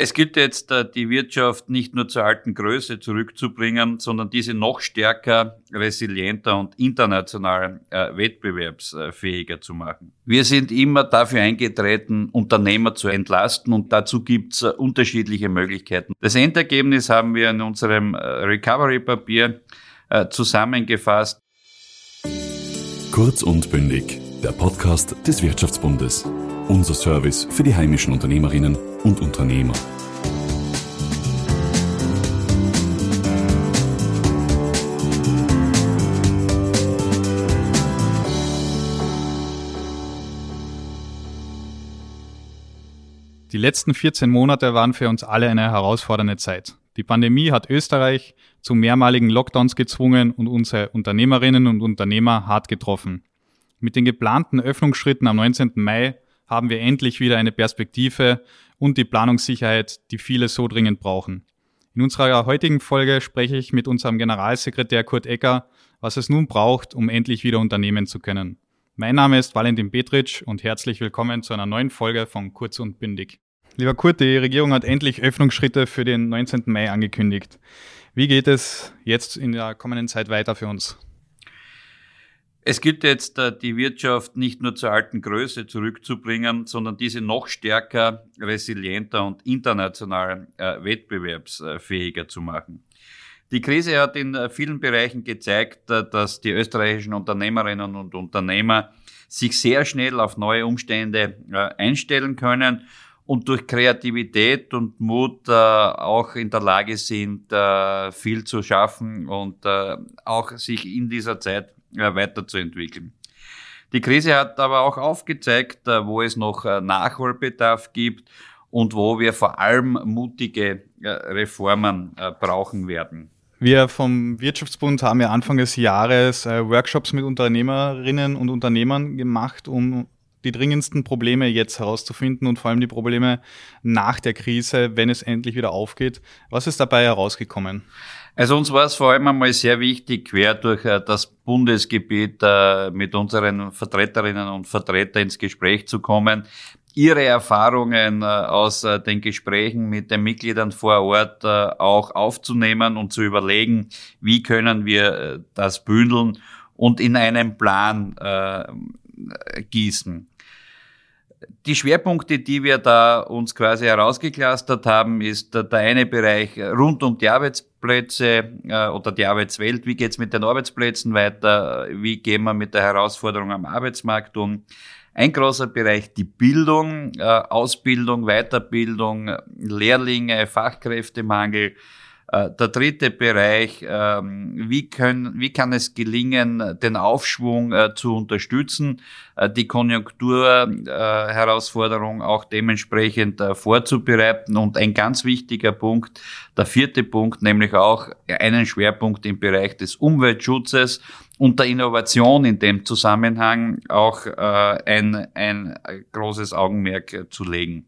Es gilt jetzt, äh, die Wirtschaft nicht nur zur alten Größe zurückzubringen, sondern diese noch stärker, resilienter und international äh, wettbewerbsfähiger zu machen. Wir sind immer dafür eingetreten, Unternehmer zu entlasten und dazu gibt's äh, unterschiedliche Möglichkeiten. Das Endergebnis haben wir in unserem Recovery-Papier zusammengefasst. Kurz und bündig, der Podcast des Wirtschaftsbundes. Unser Service für die heimischen Unternehmerinnen und Unternehmer. Die letzten 14 Monate waren für uns alle eine herausfordernde Zeit. Die Pandemie hat Österreich zu mehrmaligen Lockdowns gezwungen und unsere Unternehmerinnen und Unternehmer hart getroffen. Mit den geplanten Öffnungsschritten am 19. Mai haben wir endlich wieder eine Perspektive und die Planungssicherheit, die viele so dringend brauchen. In unserer heutigen Folge spreche ich mit unserem Generalsekretär Kurt Ecker, was es nun braucht, um endlich wieder unternehmen zu können. Mein Name ist Valentin Petritsch und herzlich willkommen zu einer neuen Folge von Kurz und Bündig. Lieber Kurt, die Regierung hat endlich Öffnungsschritte für den 19. Mai angekündigt. Wie geht es jetzt in der kommenden Zeit weiter für uns? Es gilt jetzt, äh, die Wirtschaft nicht nur zur alten Größe zurückzubringen, sondern diese noch stärker, resilienter und international äh, wettbewerbsfähiger zu machen. Die Krise hat in äh, vielen Bereichen gezeigt, dass die österreichischen Unternehmerinnen und Unternehmer sich sehr schnell auf neue Umstände einstellen können und durch Kreativität und Mut auch in der Lage sind, viel zu schaffen und auch sich in dieser Zeit weiterzuentwickeln. Die Krise hat aber auch aufgezeigt, äh, wo es noch äh, Nachholbedarf gibt und wo wir vor allem mutige Reformen brauchen werden. Wir vom Wirtschaftsbund haben ja Anfang des Jahres Workshops mit Unternehmerinnen und Unternehmern gemacht, um die dringendsten Probleme jetzt herauszufinden und vor allem die Probleme nach der Krise, wenn es endlich wieder aufgeht. Was ist dabei herausgekommen? Also uns war es vor allem einmal sehr wichtig, quer durch äh, das Bundesgebiet äh, mit unseren Vertreterinnen und Vertretern ins Gespräch zu kommen, ihre Erfahrungen äh, aus den Gesprächen mit den Mitgliedern vor Ort auch aufzunehmen und zu überlegen, wie können wir das bündeln und in einen Plan gießen. Die Schwerpunkte, die wir da uns quasi herausgeklustert haben, ist der eine Bereich rund um die Arbeitsplätze äh, oder die Arbeitswelt. Wie geht's mit den Arbeitsplätzen weiter? Wie gehen wir mit der Herausforderung am Arbeitsmarkt um? Ein großer Bereich die Bildung, äh, Ausbildung, Weiterbildung, Lehrlinge, Fachkräftemangel. Äh, der dritte Bereich, ähm, wie, können, wie kann es gelingen, den Aufschwung äh, zu unterstützen, äh, die Konjunkturherausforderung auch dementsprechend vorzubereiten. Und ein ganz wichtiger Punkt, der vierte Punkt, nämlich auch einen Schwerpunkt im Bereich des Umweltschutzes und der Innovation in dem Zusammenhang auch ein, ein großes Augenmerk zu legen.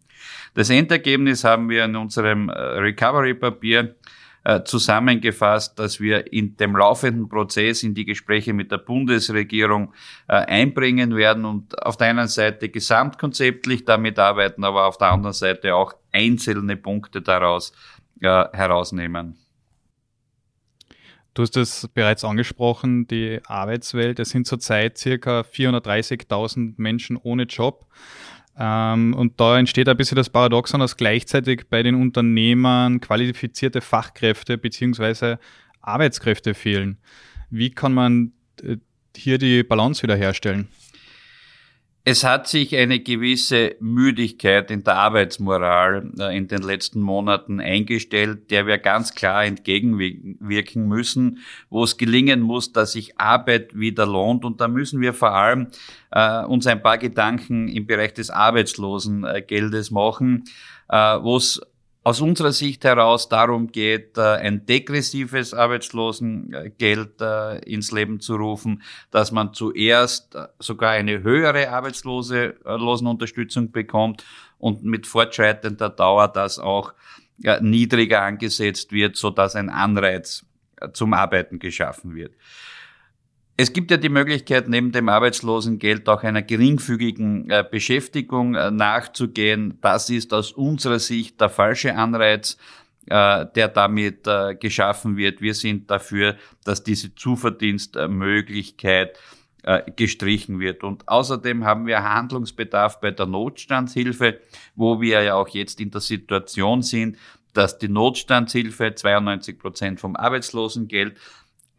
Das Endergebnis haben wir in unserem Recovery-Papier äh, zusammengefasst, dass wir in dem laufenden Prozess in die Gespräche mit der Bundesregierung äh, einbringen werden und auf der einen Seite gesamtkonzeptlich damit arbeiten, aber auf der anderen Seite auch einzelne Punkte daraus äh, herausnehmen. Du hast es bereits angesprochen, die Arbeitswelt. Es sind zurzeit circa 430.000 Menschen ohne Job. Ähm, und da entsteht ein bisschen das Paradoxon, dass gleichzeitig bei den Unternehmern qualifizierte Fachkräfte beziehungsweise Arbeitskräfte fehlen. Wie kann man äh, hier die Balance wiederherstellen? Es hat sich eine gewisse Müdigkeit in der Arbeitsmoral äh, in den letzten Monaten eingestellt, der wir ganz klar entgegenwirken müssen, wo es gelingen muss, dass sich Arbeit wieder lohnt. Und da müssen wir vor allem äh, uns ein paar Gedanken im Bereich des Arbeitslosengeldes machen, äh, wo es aus unserer Sicht heraus darum geht, äh, ein degressives Arbeitslosengeld äh, ins Leben zu rufen, dass man zuerst äh, sogar eine höhere Arbeitslosenunterstützung bekommt und mit fortschreitender Dauer das auch niedriger angesetzt wird, so dass ein Anreiz zum Arbeiten geschaffen wird. Es gibt ja die Möglichkeit, neben dem Arbeitslosengeld auch einer geringfügigen äh, Beschäftigung äh, nachzugehen. Das ist aus unserer Sicht der falsche Anreiz, äh, der damit geschaffen wird. Wir sind dafür, dass diese Zuverdienstmöglichkeit gestrichen wird. Und außerdem haben wir Handlungsbedarf bei der Notstandshilfe, wo wir ja auch jetzt in der Situation sind, dass die Notstandshilfe 92 Prozent vom Arbeitslosengeld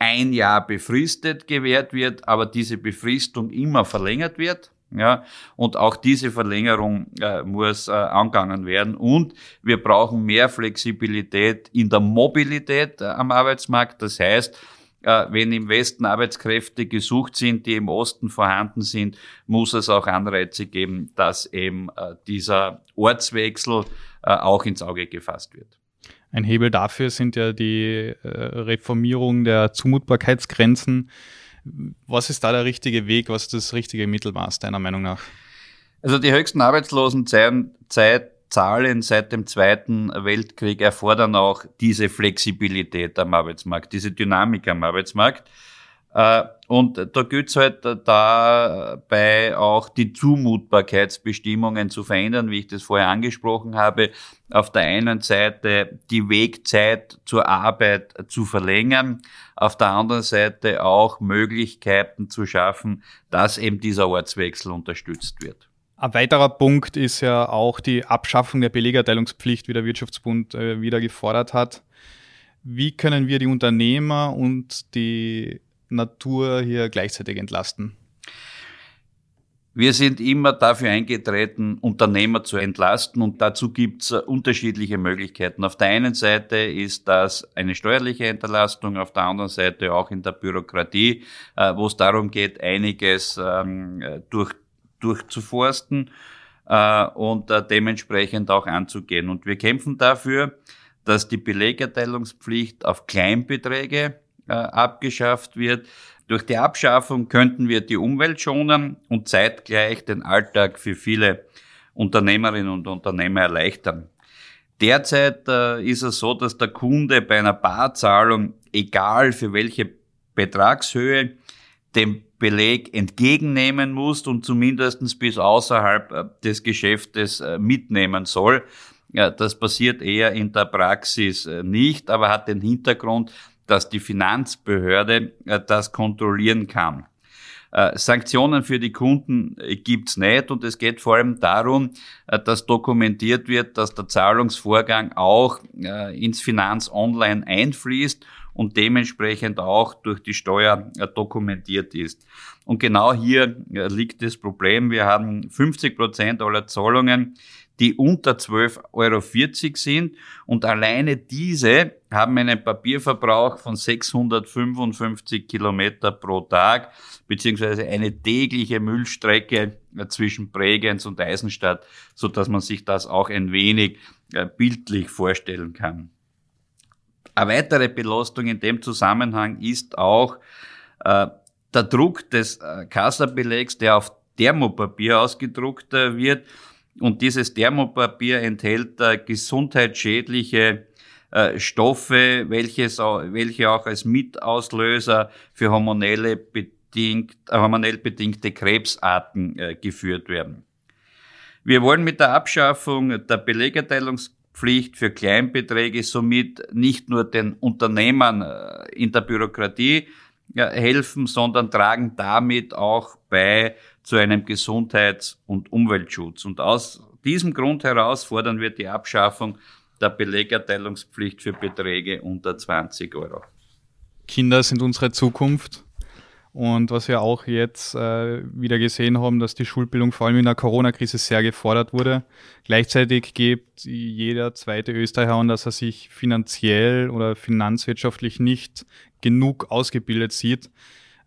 ein Jahr befristet gewährt wird, aber diese Befristung immer verlängert wird. Ja, und auch diese Verlängerung äh, muss äh, angegangen werden. Und wir brauchen mehr Flexibilität in der Mobilität äh, am Arbeitsmarkt. Das heißt, äh, wenn im Westen Arbeitskräfte gesucht sind, die im Osten vorhanden sind, muss es auch Anreize geben, dass eben äh, dieser Ortswechsel äh, auch ins Auge gefasst wird. Ein Hebel dafür sind ja die äh, Reformierung der Zumutbarkeitsgrenzen. Was ist da der richtige Weg? Was ist das richtige Mittelmaß deiner Meinung nach? Also die höchsten Arbeitslosenzahlen seit dem Zweiten Weltkrieg erfordern auch diese Flexibilität am Arbeitsmarkt, diese Dynamik am Arbeitsmarkt. Äh, und da gilt es halt dabei auch die Zumutbarkeitsbestimmungen zu verändern, wie ich das vorher angesprochen habe. Auf der einen Seite die Wegzeit zur Arbeit zu verlängern, auf der anderen Seite auch Möglichkeiten zu schaffen, dass eben dieser Ortswechsel unterstützt wird. Ein weiterer Punkt ist ja auch die Abschaffung der Belegerteilungspflicht, wie der Wirtschaftsbund äh, wieder gefordert hat. Wie können wir die Unternehmer und die Natur hier gleichzeitig entlasten? Wir sind immer dafür eingetreten, Unternehmer zu entlasten und dazu gibt es unterschiedliche Möglichkeiten. Auf der einen Seite ist das eine steuerliche Entlastung, auf der anderen Seite auch in der Bürokratie, äh, wo es darum geht, einiges ähm, durch, durchzuforsten äh, und äh, dementsprechend auch anzugehen. Und wir kämpfen dafür, dass die Belegerteilungspflicht auf Kleinbeträge äh, abgeschafft wird. Durch die Abschaffung könnten wir die Umwelt schonen und zeitgleich den Alltag für viele Unternehmerinnen und Unternehmer erleichtern. Derzeit äh, ist es so, dass der Kunde bei einer Barzahlung, egal für welche Betragshöhe, den Beleg entgegennehmen muss und zumindest bis außerhalb äh, des Geschäftes äh, mitnehmen soll. Ja, das passiert eher in der Praxis äh, nicht, aber hat den Hintergrund, dass die Finanzbehörde äh, das kontrollieren kann. Äh, Sanktionen für die Kunden äh, gibt's nicht und es geht vor allem darum, dass dokumentiert wird, dass der Zahlungsvorgang auch ins Finanz Online einfließt und dementsprechend auch durch die Steuer dokumentiert ist. Und genau hier liegt das Problem. Wir haben 50 Prozent aller Zahlungen, die unter 12,40 Euro sind und alleine diese haben einen Papierverbrauch von 655 Kilometer pro Tag, beziehungsweise eine tägliche Müllstrecke zwischen Bregenz und Eisenstadt, so dass man sich das auch ein wenig äh, bildlich vorstellen kann. Eine weitere Belastung in dem Zusammenhang ist auch äh, der Druck des äh, Kassabelegs, der auf Thermopapier ausgedruckt äh, wird. Und dieses Thermopapier enthält äh, gesundheitsschädliche äh, Stoffe, welches, welche auch als Mitauslöser für hormonelle bedingt, äh, hormonell bedingte Krebsarten äh, geführt werden. Wir wollen mit der Abschaffung der Belegerteilungspflicht für Kleinbeträge somit nicht nur den Unternehmern äh, in der Bürokratie helfen, sondern tragen damit auch bei zu einem Gesundheits- und Umweltschutz. Und aus diesem Grund heraus fordern wir die Abschaffung der Belegerteilungspflicht für Beträge unter 20 Euro. Kinder sind unsere Zukunft. Und was wir auch jetzt äh, wieder gesehen haben, dass die Schulbildung vor allem in der Corona-Krise sehr gefordert wurde. Gleichzeitig gibt jeder zweite Österreicher an, dass er sich finanziell oder finanzwirtschaftlich nicht genug ausgebildet sieht.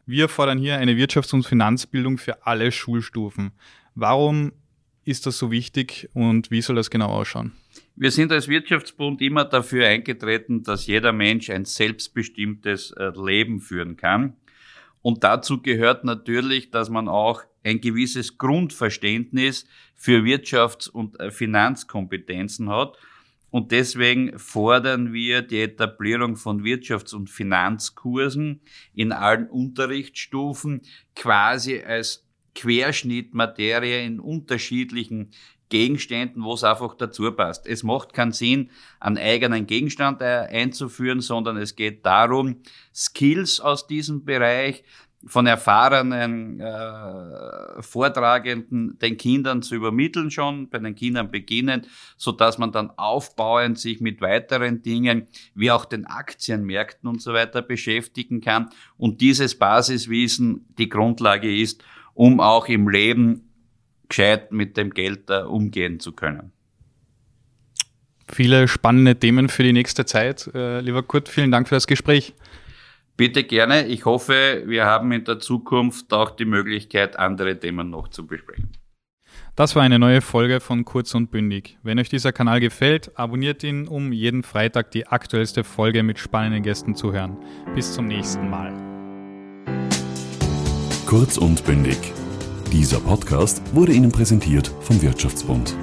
Wir fordern hier eine Wirtschafts- und Finanzbildung für alle Schulstufen. Warum ist das so wichtig und wie soll das genau ausschauen? Wir sind als Wirtschaftsbund immer dafür eingetreten, dass jeder Mensch ein selbstbestimmtes äh, Leben führen kann. Und dazu gehört natürlich, dass man auch ein gewisses Grundverständnis für Wirtschafts- und äh, Finanzkompetenzen hat Und deswegen fordern wir die Etablierung von Wirtschafts- und Finanzkursen in allen Unterrichtsstufen quasi als Querschnittmaterie in unterschiedlichen Gegenständen, wo es einfach dazu passt. Es macht keinen Sinn, einen eigenen Gegenstand einzuführen, sondern es geht darum, Skills aus diesem Bereich von erfahrenen äh, Vortragenden den Kindern zu übermitteln schon, bei den Kindern beginnen, so dass man dann aufbauend sich mit weiteren Dingen, wie auch den Aktienmärkten und so weiter beschäftigen kann und dieses Basiswissen die Grundlage ist, um auch im Leben gescheit mit dem Geld uh, umgehen zu können. Viele spannende Themen für die nächste Zeit. Äh, lieber Kurt, vielen Dank für das Gespräch. Bitte gerne. Ich hoffe, wir haben in der Zukunft auch die Möglichkeit, andere Themen noch zu besprechen. Das war eine neue Folge von Kurz und Bündig. Wenn euch dieser Kanal gefällt, abonniert ihn, um jeden Freitag die aktuellste Folge mit spannenden Gästen zu hören. Bis zum nächsten Mal. Kurz und Bündig. Dieser Podcast wurde Ihnen präsentiert vom Wirtschaftsbund.